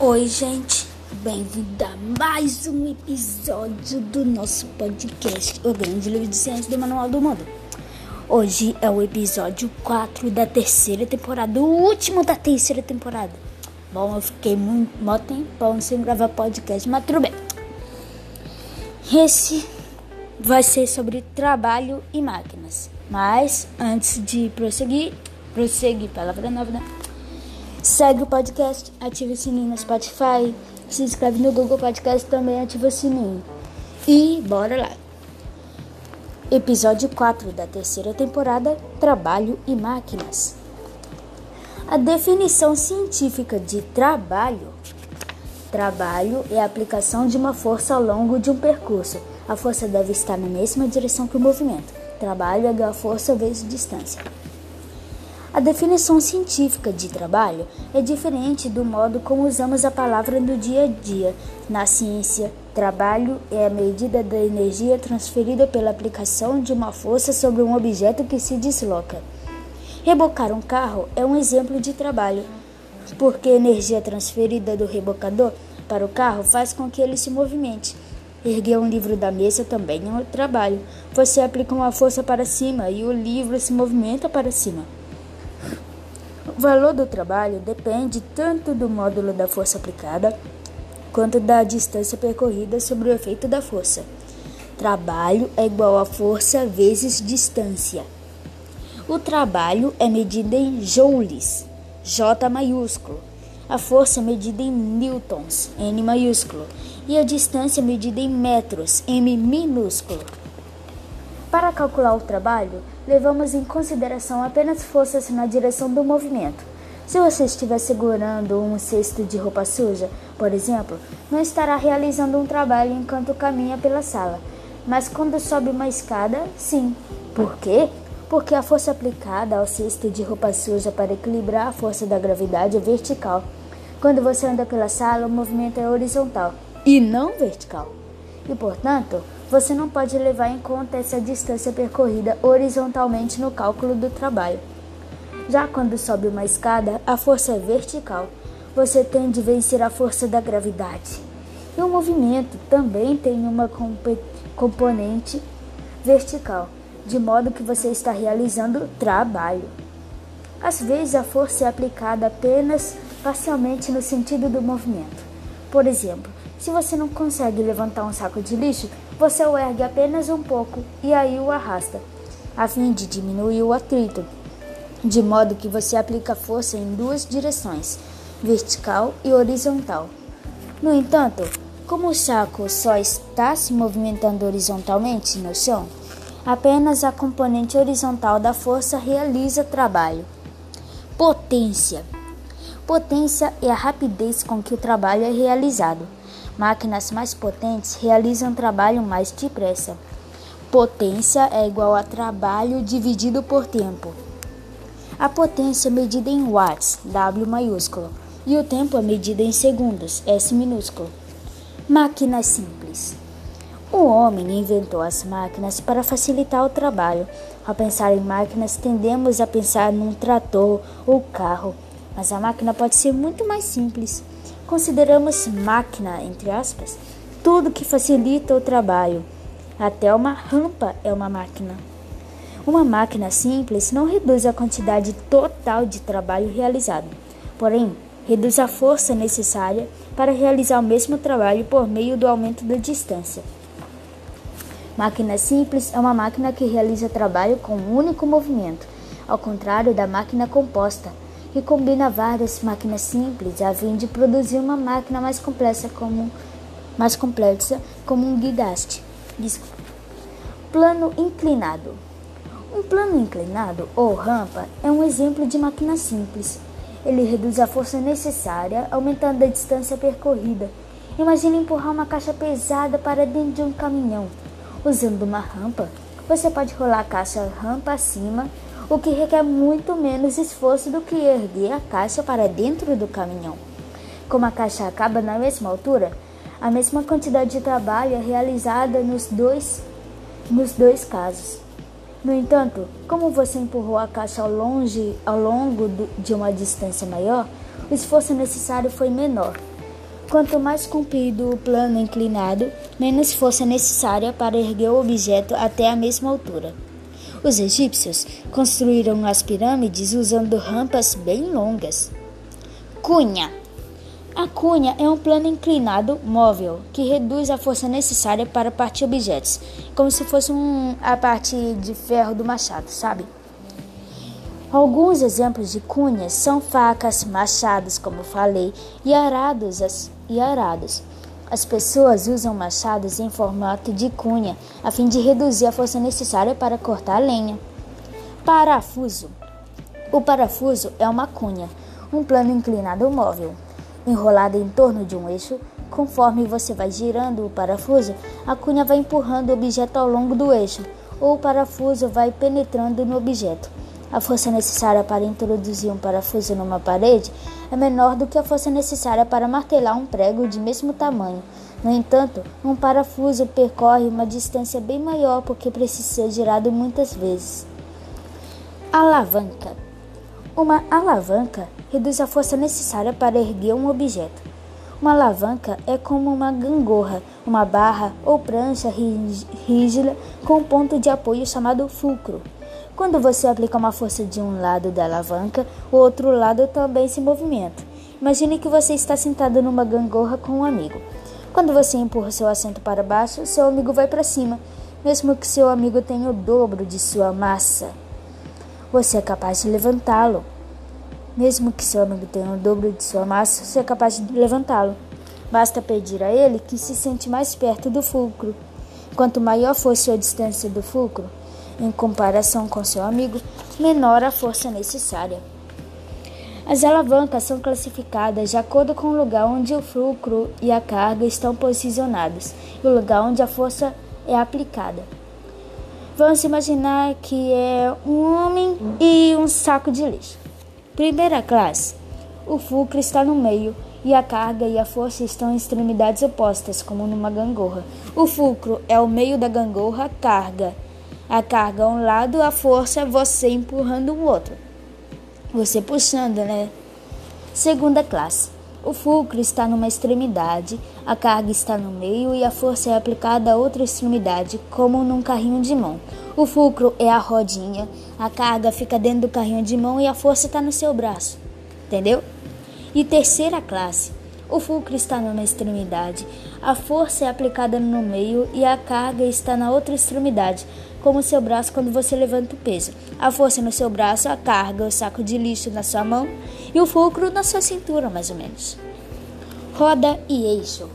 Oi, gente, bem-vindo a mais um episódio do nosso podcast, O Grande Livro de Ciência do Manual do Mundo. Hoje é o episódio 4 da terceira temporada, o último da terceira temporada. Bom, eu fiquei muito, muito tempão sem gravar podcast, mas tudo bem. Esse vai ser sobre trabalho e máquinas. Mas antes de prosseguir, prosseguir, palavra nova, né? Segue o podcast, ativa o sininho no Spotify, se inscreve no Google Podcast também ativa o sininho. E bora lá. Episódio 4 da terceira temporada: Trabalho e Máquinas. A definição científica de trabalho. Trabalho é a aplicação de uma força ao longo de um percurso. A força deve estar na mesma direção que o movimento. Trabalho é a força vezes distância. A definição científica de trabalho é diferente do modo como usamos a palavra no dia a dia. Na ciência, trabalho é a medida da energia transferida pela aplicação de uma força sobre um objeto que se desloca. Rebocar um carro é um exemplo de trabalho, porque a energia transferida do rebocador para o carro faz com que ele se movimente. Erguer um livro da mesa também é um trabalho. Você aplica uma força para cima e o livro se movimenta para cima. O valor do trabalho depende tanto do módulo da força aplicada quanto da distância percorrida sobre o efeito da força. Trabalho é igual a força vezes distância. O trabalho é medido em joules, J maiúsculo. A força é medida em newtons, N maiúsculo. E a distância é medida em metros, M minúsculo. Para calcular o trabalho, levamos em consideração apenas forças na direção do movimento. Se você estiver segurando um cesto de roupa suja, por exemplo, não estará realizando um trabalho enquanto caminha pela sala. Mas quando sobe uma escada, sim. Por quê? Porque a força aplicada ao cesto de roupa suja para equilibrar a força da gravidade é vertical. Quando você anda pela sala, o movimento é horizontal e não vertical. E, portanto, você não pode levar em conta essa distância percorrida horizontalmente no cálculo do trabalho. Já quando sobe uma escada, a força é vertical. Você tem de vencer a força da gravidade. E o movimento também tem uma componente vertical, de modo que você está realizando trabalho. Às vezes, a força é aplicada apenas parcialmente no sentido do movimento. Por exemplo, se você não consegue levantar um saco de lixo, você o ergue apenas um pouco e aí o arrasta, a fim de diminuir o atrito, de modo que você aplica força em duas direções, vertical e horizontal. No entanto, como o saco só está se movimentando horizontalmente no chão, apenas a componente horizontal da força realiza trabalho. Potência. Potência é a rapidez com que o trabalho é realizado. Máquinas mais potentes realizam trabalho mais depressa. Potência é igual a trabalho dividido por tempo. A potência é medida em watts, W maiúsculo, e o tempo é medido em segundos, S minúsculo. Máquinas simples. O homem inventou as máquinas para facilitar o trabalho. Ao pensar em máquinas, tendemos a pensar num trator ou carro, mas a máquina pode ser muito mais simples. Consideramos máquina, entre aspas, tudo que facilita o trabalho. Até uma rampa é uma máquina. Uma máquina simples não reduz a quantidade total de trabalho realizado, porém, reduz a força necessária para realizar o mesmo trabalho por meio do aumento da distância. Máquina simples é uma máquina que realiza trabalho com um único movimento, ao contrário da máquina composta que combina várias máquinas simples a fim de produzir uma máquina mais complexa como, mais complexa como um guidaste. Plano inclinado. Um plano inclinado ou rampa é um exemplo de máquina simples. Ele reduz a força necessária, aumentando a distância percorrida. Imagine empurrar uma caixa pesada para dentro de um caminhão. Usando uma rampa, você pode rolar a caixa rampa acima o que requer muito menos esforço do que erguer a caixa para dentro do caminhão. Como a caixa acaba na mesma altura, a mesma quantidade de trabalho é realizada nos dois, nos dois casos. No entanto, como você empurrou a caixa ao, longe, ao longo de uma distância maior, o esforço necessário foi menor. Quanto mais comprido o plano inclinado, menos força necessária para erguer o objeto até a mesma altura. Os egípcios construíram as pirâmides usando rampas bem longas. Cunha a cunha é um plano inclinado móvel que reduz a força necessária para partir objetos, como se fosse um, a parte de ferro do machado, sabe? Alguns exemplos de cunhas são facas, machados, como falei, e arados. E arados. As pessoas usam machados em formato de cunha a fim de reduzir a força necessária para cortar a lenha. Parafuso. O parafuso é uma cunha, um plano inclinado móvel enrolada em torno de um eixo. Conforme você vai girando o parafuso, a cunha vai empurrando o objeto ao longo do eixo, ou o parafuso vai penetrando no objeto. A força necessária para introduzir um parafuso numa parede é menor do que a força necessária para martelar um prego de mesmo tamanho. No entanto, um parafuso percorre uma distância bem maior porque precisa ser girado muitas vezes. Alavanca. Uma alavanca reduz a força necessária para erguer um objeto. Uma alavanca é como uma gangorra, uma barra ou prancha rígida com um ponto de apoio chamado fulcro. Quando você aplica uma força de um lado da alavanca, o outro lado também se movimenta. Imagine que você está sentado numa gangorra com um amigo. Quando você empurra seu assento para baixo, seu amigo vai para cima, mesmo que seu amigo tenha o dobro de sua massa. Você é capaz de levantá-lo. Mesmo que seu amigo tenha o dobro de sua massa, você é capaz de levantá-lo. Basta pedir a ele que se sente mais perto do fulcro. Quanto maior for sua distância do fulcro, em comparação com seu amigo, menor a força necessária. As alavancas são classificadas de acordo com o lugar onde o fulcro e a carga estão posicionados e o lugar onde a força é aplicada. Vamos imaginar que é um homem e um saco de lixo. Primeira classe. O fulcro está no meio e a carga e a força estão em extremidades opostas, como numa gangorra. O fulcro é o meio da gangorra, carga. A carga a um lado, a força você empurrando o outro. Você puxando, né? Segunda classe. O fulcro está numa extremidade, a carga está no meio e a força é aplicada a outra extremidade, como num carrinho de mão. O fulcro é a rodinha, a carga fica dentro do carrinho de mão e a força está no seu braço. Entendeu? E terceira classe. O fulcro está numa extremidade, a força é aplicada no meio e a carga está na outra extremidade, como o seu braço quando você levanta o peso. A força no seu braço, a carga, o saco de lixo na sua mão e o fulcro na sua cintura, mais ou menos. Roda e eixo.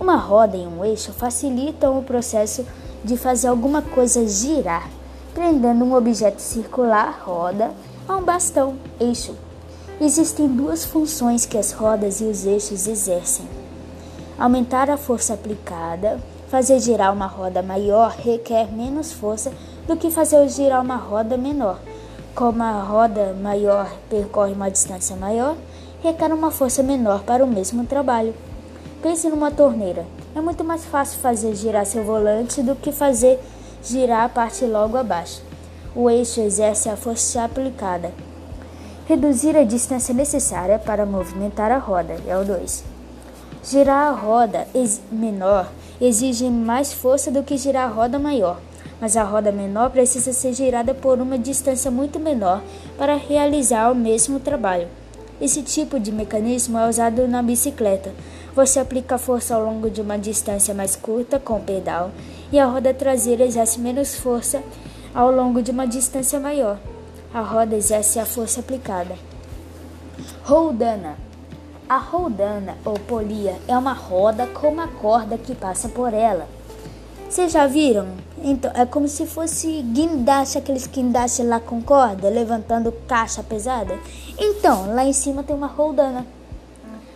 Uma roda e um eixo facilitam o processo de fazer alguma coisa girar, prendendo um objeto circular, roda, a um bastão, eixo. Existem duas funções que as rodas e os eixos exercem: aumentar a força aplicada. Fazer girar uma roda maior requer menos força do que fazer girar uma roda menor. Como a roda maior percorre uma distância maior, requer uma força menor para o mesmo trabalho. Pense numa torneira. É muito mais fácil fazer girar seu volante do que fazer girar a parte logo abaixo. O eixo exerce a força aplicada. Reduzir a distância necessária para movimentar a roda é o 2. Girar a roda menor exige mais força do que girar a roda maior, mas a roda menor precisa ser girada por uma distância muito menor para realizar o mesmo trabalho. Esse tipo de mecanismo é usado na bicicleta, você aplica força ao longo de uma distância mais curta com o pedal e a roda traseira exerce menos força ao longo de uma distância maior. A roda exerce a força aplicada. Roldana. A roldana ou polia é uma roda com uma corda que passa por ela. Vocês já viram? Então, é como se fosse guindaste, aqueles guindastes lá com corda, levantando caixa pesada. Então, lá em cima tem uma roldana.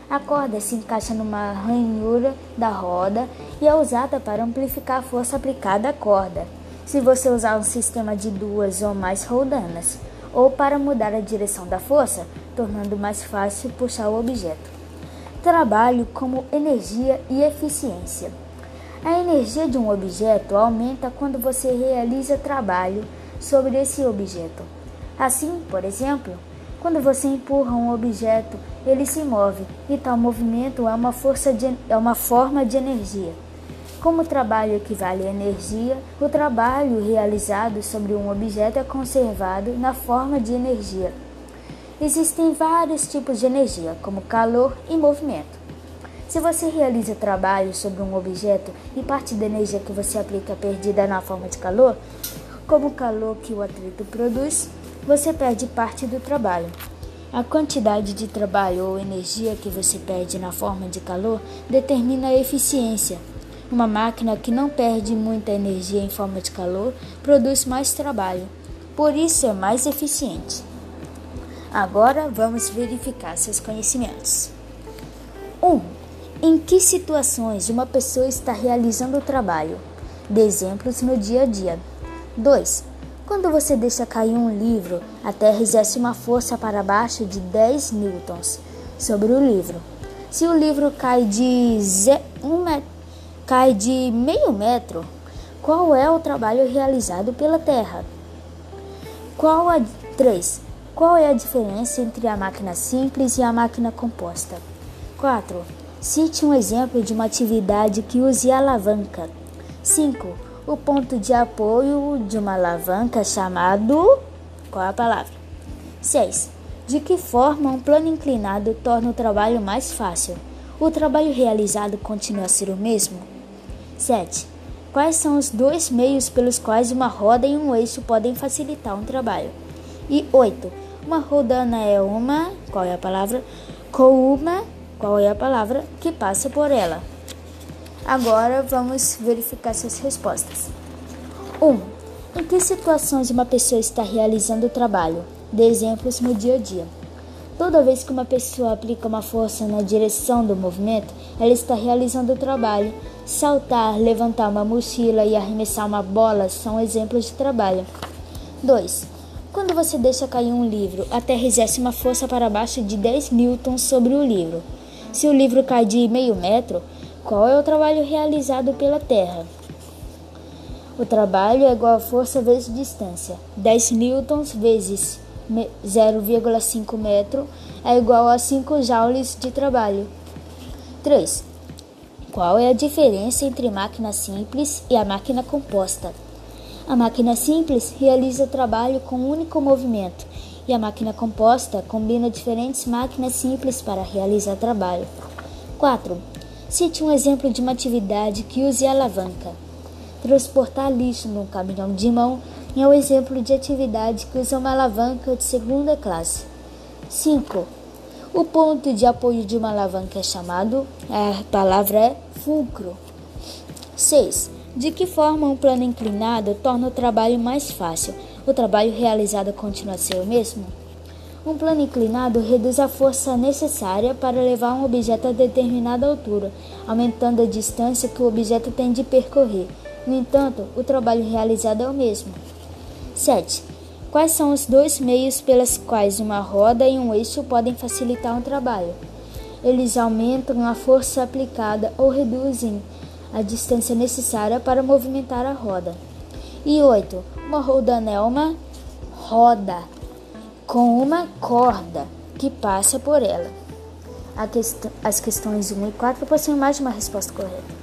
A corda se encaixa numa ranhura da roda e é usada para amplificar a força aplicada à corda, se você usar um sistema de duas ou mais roldanas, ou para mudar a direção da força, tornando mais fácil puxar o objeto. Trabalho como energia e eficiência. A energia de um objeto aumenta quando você realiza trabalho sobre esse objeto. Assim, por exemplo, Quando você empurra um objeto, ele se move, e tal movimento é uma, força de, é uma forma de energia. Como o trabalho equivale à energia, o trabalho realizado sobre um objeto é conservado na forma de energia. Existem vários tipos de energia, como calor e movimento. Se você realiza trabalho sobre um objeto e parte da energia que você aplica é perdida na forma de calor, como o calor que o atrito produz, você perde parte do trabalho. A quantidade de trabalho ou energia que você perde na forma de calor determina a eficiência. Uma máquina que não perde muita energia em forma de calor produz mais trabalho, por isso é mais eficiente. Agora vamos verificar seus conhecimentos. 1. Um, em que situações uma pessoa está realizando o trabalho? Dê exemplos no dia a dia. 2. Quando você deixa cair um livro, a Terra exerce uma força para baixo de 10 newtons sobre o livro. Se o livro cai de, um met... cai de meio metro, qual é o trabalho realizado pela Terra? Qual a 3. Qual é a diferença entre a máquina simples e a máquina composta? 4. Cite um exemplo de uma atividade que use alavanca. 5 o ponto de apoio de uma alavanca chamado. Qual a palavra? 6. De que forma um plano inclinado torna o trabalho mais fácil? O trabalho realizado continua a ser o mesmo? 7. Quais são os dois meios pelos quais uma roda e um eixo podem facilitar um trabalho? E 8. Uma rodana é uma. Qual é a palavra? Com uma. Qual é a palavra que passa por ela? Agora vamos verificar suas respostas. 1. Um, em que situações uma pessoa está realizando o trabalho? Dê exemplos no dia a dia. Toda vez que uma pessoa aplica uma força na direção do movimento, ela está realizando o trabalho. Saltar, levantar uma mochila e arremessar uma bola são exemplos de trabalho. 2. Quando você deixa cair um livro, a Terra exerce uma força para baixo de 10 newtons sobre o livro. Se o livro cai de meio metro, qual é o trabalho realizado pela Terra? O trabalho é igual a força vezes distância. 10 newtons vezes 0,5 metro é igual a 5 joules de trabalho. 3. Qual é a diferença entre máquina simples e a máquina composta? A máquina simples realiza o trabalho com um único movimento e a máquina composta combina diferentes máquinas simples para realizar trabalho. 4. Cite um exemplo de uma atividade que use alavanca. Transportar lixo num caminhão de mão é um exemplo de atividade que usa uma alavanca de segunda classe. 5. O ponto de apoio de uma alavanca é chamado, a palavra é fulcro. 6. De que forma um plano inclinado torna o trabalho mais fácil? O trabalho realizado continua a ser o mesmo? Um plano inclinado reduz a força necessária para levar um objeto a determinada altura, aumentando a distância que o objeto tem de percorrer. No entanto, o trabalho realizado é o mesmo. 7. Quais são os dois meios pelos quais uma roda e um eixo podem facilitar um trabalho? Eles aumentam a força aplicada ou reduzem a distância necessária para movimentar a roda. E 8. Uma rodana uma roda com uma corda que passa por ela. Quest as questões 1 e 4 possuem mais de uma resposta correta.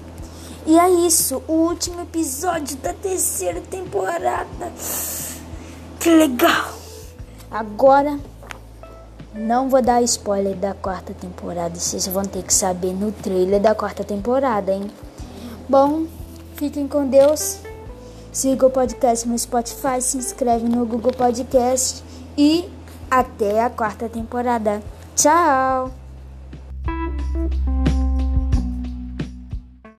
E é isso, o último episódio da terceira temporada. Que legal! Agora, não vou dar spoiler da quarta temporada, vocês vão ter que saber no trailer da quarta temporada, hein? Bom, fiquem com Deus. Siga o podcast no Spotify, se inscreve no Google Podcast e até a quarta temporada. Tchau!